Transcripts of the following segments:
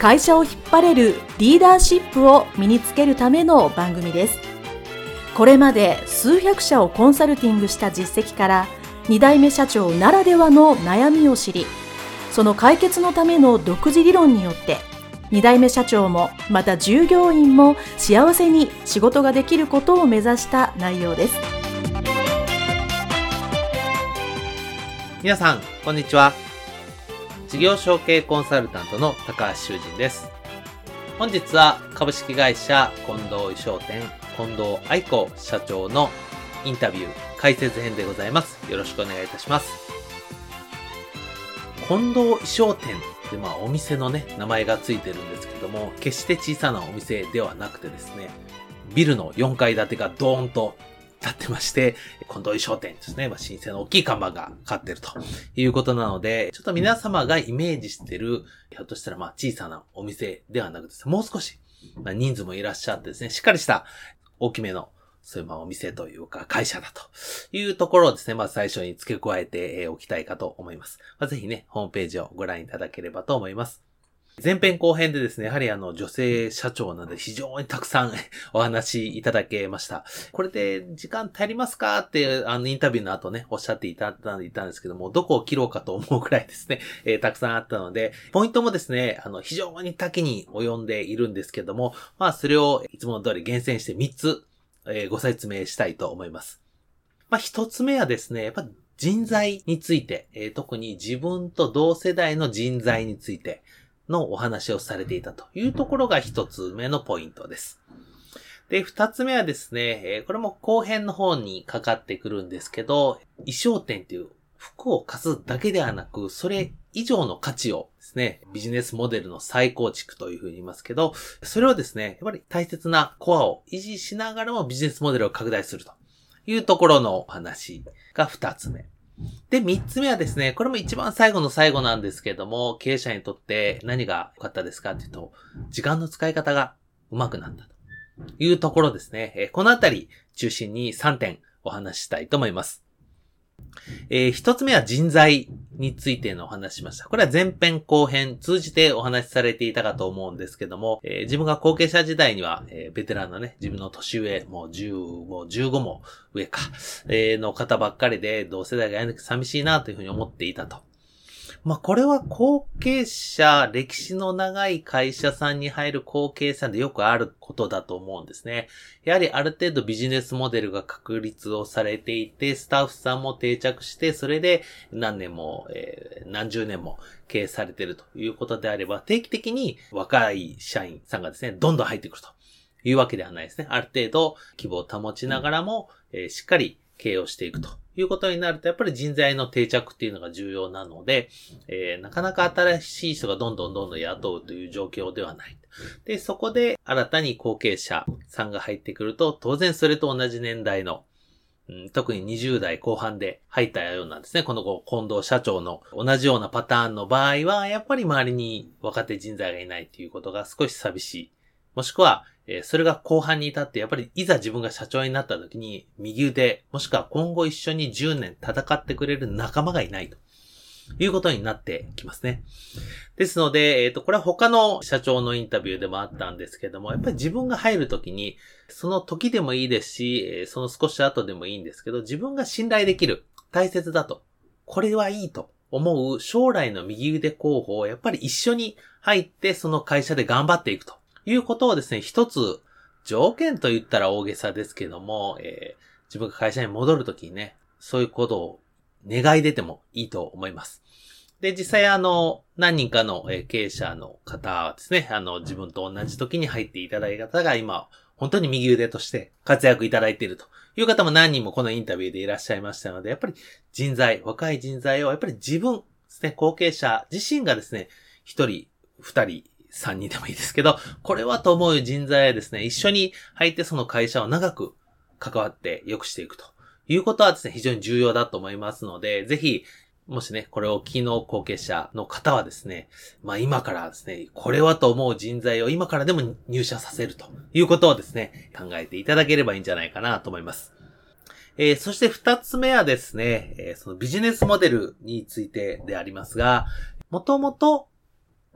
会社を引っ張れるリーダーシップを身につけるための番組です。これまで数百社をコンサルティングした実績から2代目社長ならではの悩みを知りその解決のための独自理論によって2代目社長もまた従業員も幸せに仕事ができることを目指した内容です。皆さんこんにちは。事業承継コンサルタントの高橋修人です。本日は株式会社近藤衣装店近藤愛子社長のインタビュー解説編でございます。よろしくお願いいたします。近藤衣装店ってまあお店のね、名前がついてるんですけども、決して小さなお店ではなくてですね、ビルの4階建てがドーンと立ってまして、近藤商店ですね。まあ、新鮮な大きい看板がかってるということなので、ちょっと皆様がイメージしてる、ひょっとしたらまあ小さなお店ではなくてもう少し、まあ、人数もいらっしゃってですね、しっかりした大きめのそういうまあお店というか会社だというところをですね、まず最初に付け加えておきたいかと思います。まあ、ぜひね、ホームページをご覧いただければと思います。前編後編でですね、やはりあの女性社長なので非常にたくさん お話いただけました。これで時間足りますか？ってあのインタビューの後ね、おっしゃっていただいたんですけども、どこを切ろうかと思うくらいですね、えー、たくさんあったので、ポイントもですね、あの非常に多岐に及んでいるんですけども、まあそれをいつもの通り厳選して3つ、えー、ご説明したいと思います。まあ1つ目はですね、やっぱ人材について、えー、特に自分と同世代の人材について、のお話をされていたというところが一つ目のポイントです。で、二つ目はですね、これも後編の方にかかってくるんですけど、衣装店っていう服を貸すだけではなく、それ以上の価値をですね、ビジネスモデルの再構築というふうに言いますけど、それをですね、やっぱり大切なコアを維持しながらもビジネスモデルを拡大するというところのお話が二つ目。で、三つ目はですね、これも一番最後の最後なんですけども、経営者にとって何が良かったですかっていうと、時間の使い方が上手くなったというところですね。このあたり中心に3点お話ししたいと思います。えー、一つ目は人材についてのお話しました。これは前編後編通じてお話しされていたかと思うんですけども、えー、自分が後継者時代には、えー、ベテランのね、自分の年上、もう10も15も上か、えー、の方ばっかりで、同世代がやなく寂しいなというふうに思っていたと。まあ、これは後継者、歴史の長い会社さんに入る後継者でよくあることだと思うんですね。やはりある程度ビジネスモデルが確立をされていて、スタッフさんも定着して、それで何年も、えー、何十年も経営されているということであれば、定期的に若い社員さんがですね、どんどん入ってくるというわけではないですね。ある程度規模を保ちながらも、え、しっかり経営をしていくということになると、やっぱり人材の定着っていうのが重要なので、えー、なかなか新しい人がどんどんどんどん雇うという状況ではない。で、そこで新たに後継者さんが入ってくると、当然それと同じ年代のうん、特に20代後半で入ったようなんですね。この近藤社長の同じようなパターンの場合は、やっぱり周りに若手人材がいないということが少し寂しい。もしくは、えそれが後半に至って、やっぱりいざ自分が社長になった時に、右腕、もしくは今後一緒に10年戦ってくれる仲間がいないと。いうことになってきますね。ですので、えっ、ー、と、これは他の社長のインタビューでもあったんですけども、やっぱり自分が入るときに、その時でもいいですし、その少し後でもいいんですけど、自分が信頼できる、大切だと、これはいいと思う将来の右腕候補をやっぱり一緒に入ってその会社で頑張っていくと。いうことをですね、一つ条件と言ったら大げさですけども、えー、自分が会社に戻るときにね、そういうことを願い出てもいいと思います。で、実際あの、何人かの経営者の方はですね、あの、自分と同じ時に入っていただいた方が今、本当に右腕として活躍いただいているという方も何人もこのインタビューでいらっしゃいましたので、やっぱり人材、若い人材をやっぱり自分ですね、後継者自身がですね、一人、二人、3人でもいいですけど、これはと思う人材はですね、一緒に入ってその会社を長く関わって良くしていくということはですね、非常に重要だと思いますので、ぜひ、もしね、これを機能後継者の方はですね、まあ今からですね、これはと思う人材を今からでも入社させるということをですね、考えていただければいいんじゃないかなと思います。えー、そして二つ目はですね、えー、そのビジネスモデルについてでありますが、もともと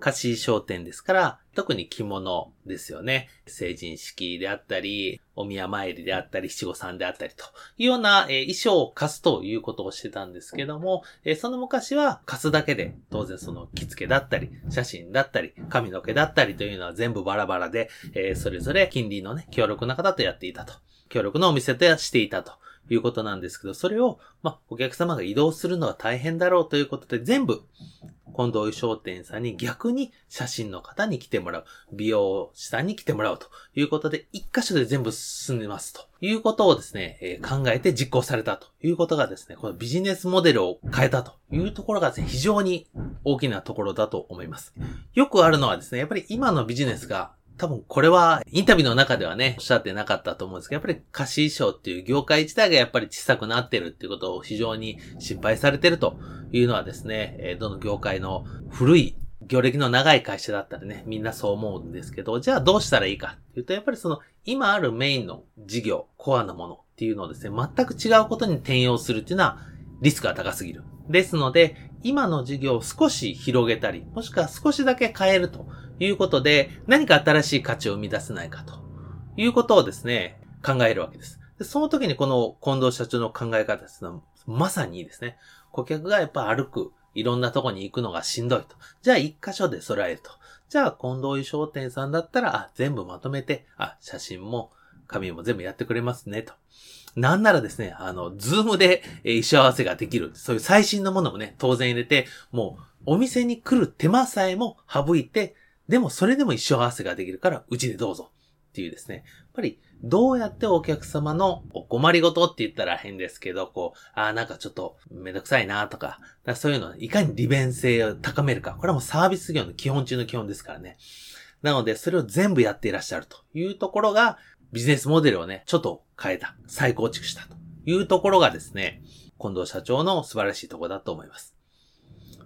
貸し商店ですから、特に着物ですよね。成人式であったり、お宮参りであったり、七五三であったりというような、えー、衣装を貸すということをしてたんですけども、えー、その昔は貸すだけで、当然その着付けだったり、写真だったり、髪の毛だったりというのは全部バラバラで、えー、それぞれ近隣のね、協力な方とやっていたと。協力のお店としていたということなんですけど、それを、ま、お客様が移動するのは大変だろうということで、全部、近藤商店さんに逆に写真の方に来てもらう。美容師さんに来てもらうということで、一箇所で全部進んでますということをですね、え、考えて実行されたということがですね、このビジネスモデルを変えたというところがね、非常に大きなところだと思います。よくあるのはですね、やっぱり今のビジネスが多分これはインタビューの中ではね、おっしゃってなかったと思うんですけど、やっぱり貸衣装っていう業界自体がやっぱり小さくなってるっていうことを非常に心配されてるというのはですね、どの業界の古い業歴の長い会社だったらね、みんなそう思うんですけど、じゃあどうしたらいいかっていうと、やっぱりその今あるメインの事業、コアなものっていうのをですね、全く違うことに転用するっていうのはリスクが高すぎる。ですので、今の事業を少し広げたり、もしくは少しだけ変えるということで、何か新しい価値を生み出せないかということをですね、考えるわけです。でその時にこの近藤社長の考え方ですのは、まさにですね、顧客がやっぱ歩く、いろんなとこに行くのがしんどいと。じゃあ一箇所で揃えると。じゃあ近藤商店さんだったら、あ、全部まとめて、あ、写真も、紙も全部やってくれますね、と。なんならですね、あの、ズームで衣装合わせができる。そういう最新のものもね、当然入れて、もう、お店に来る手間さえも省いて、でもそれでも一生合わせができるから、うちでどうぞ。っていうですね。やっぱり、どうやってお客様のお困りごとって言ったら変ですけど、こう、ああ、なんかちょっとめんどくさいなとか、かそういうのいかに利便性を高めるか。これはもうサービス業の基本中の基本ですからね。なので、それを全部やっていらっしゃるというところが、ビジネスモデルをね、ちょっと変えた、再構築したというところがですね、近藤社長の素晴らしいところだと思います。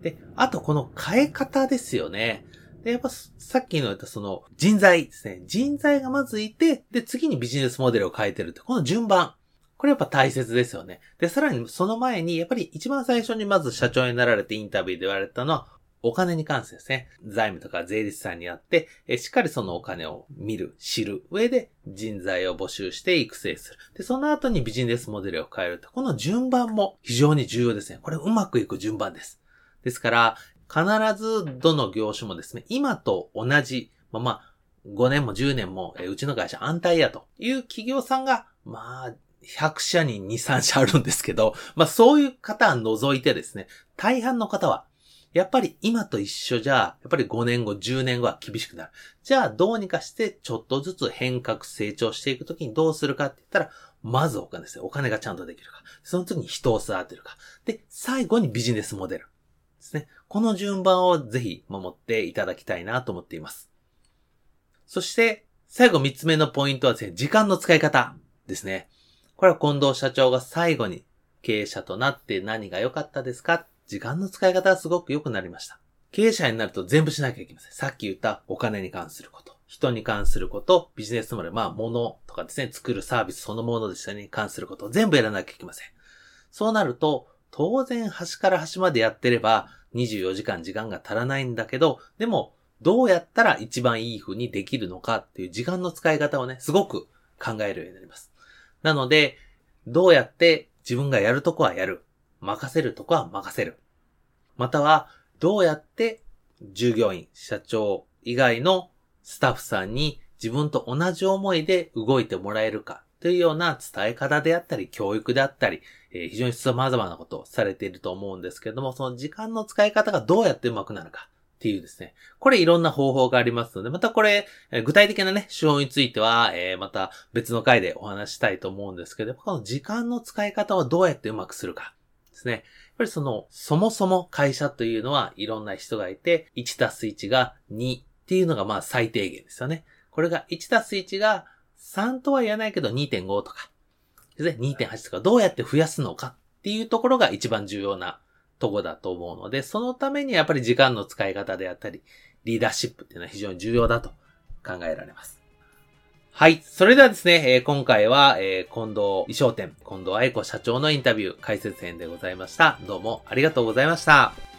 で、あとこの変え方ですよね。で、やっぱさっきの言ったその人材ですね。人材がまずいて、で、次にビジネスモデルを変えてるって、この順番。これやっぱ大切ですよね。で、さらにその前に、やっぱり一番最初にまず社長になられてインタビューで言われたのは、お金に関してですね。財務とか税理士さんにあって、えしっかりそのお金を見る、知る上で人材を募集して育成する。で、その後にビジネスモデルを変えると。この順番も非常に重要ですね。これうまくいく順番です。ですから、必ずどの業種もですね、今と同じ、まあ、まあ、5年も10年も、えうちの会社安泰やという企業さんが、まあ、100社に2、3社あるんですけど、まあそういう方は除いてですね、大半の方は、やっぱり今と一緒じゃ、やっぱり5年後、10年後は厳しくなる。じゃあどうにかしてちょっとずつ変革成長していくときにどうするかって言ったら、まずお金ですよ。お金がちゃんとできるか。その次に人を育てるか。で、最後にビジネスモデル。ですね。この順番をぜひ守っていただきたいなと思っています。そして、最後三つ目のポイントはですね、時間の使い方ですね。これは近藤社長が最後に経営者となって何が良かったですか？時間の使い方がすごく良くなりました。経営者になると全部しなきゃいけません。さっき言ったお金に関すること、人に関すること、ビジネスモデル、まあ物とかですね、作るサービスそのものでしたに関すること全部やらなきゃいけません。そうなると、当然端から端までやってれば24時間時間が足らないんだけど、でもどうやったら一番いい風にできるのかっていう時間の使い方をね、すごく考えるようになります。なので、どうやって自分がやるとこはやる。任せるとこは任せる。または、どうやって従業員、社長以外のスタッフさんに自分と同じ思いで動いてもらえるかというような伝え方であったり、教育であったり、えー、非常に様々なことをされていると思うんですけれども、その時間の使い方がどうやって上手くなるかっていうですね。これいろんな方法がありますので、またこれ、えー、具体的なね、手法については、えー、また別の回でお話したいと思うんですけど、この時間の使い方をどうやってうまくするかですね。やっぱりその、そもそも会社というのはいろんな人がいて、1たす1が2っていうのがまあ最低限ですよね。これが1たす1が3とは言わないけど2.5とか、2.8とかどうやって増やすのかっていうところが一番重要なとこだと思うので、そのためにやっぱり時間の使い方であったり、リーダーシップっていうのは非常に重要だと考えられます。はい。それではですね、えー、今回は、えー、近藤衣装店、近藤愛子社長のインタビュー解説編でございました。どうもありがとうございました。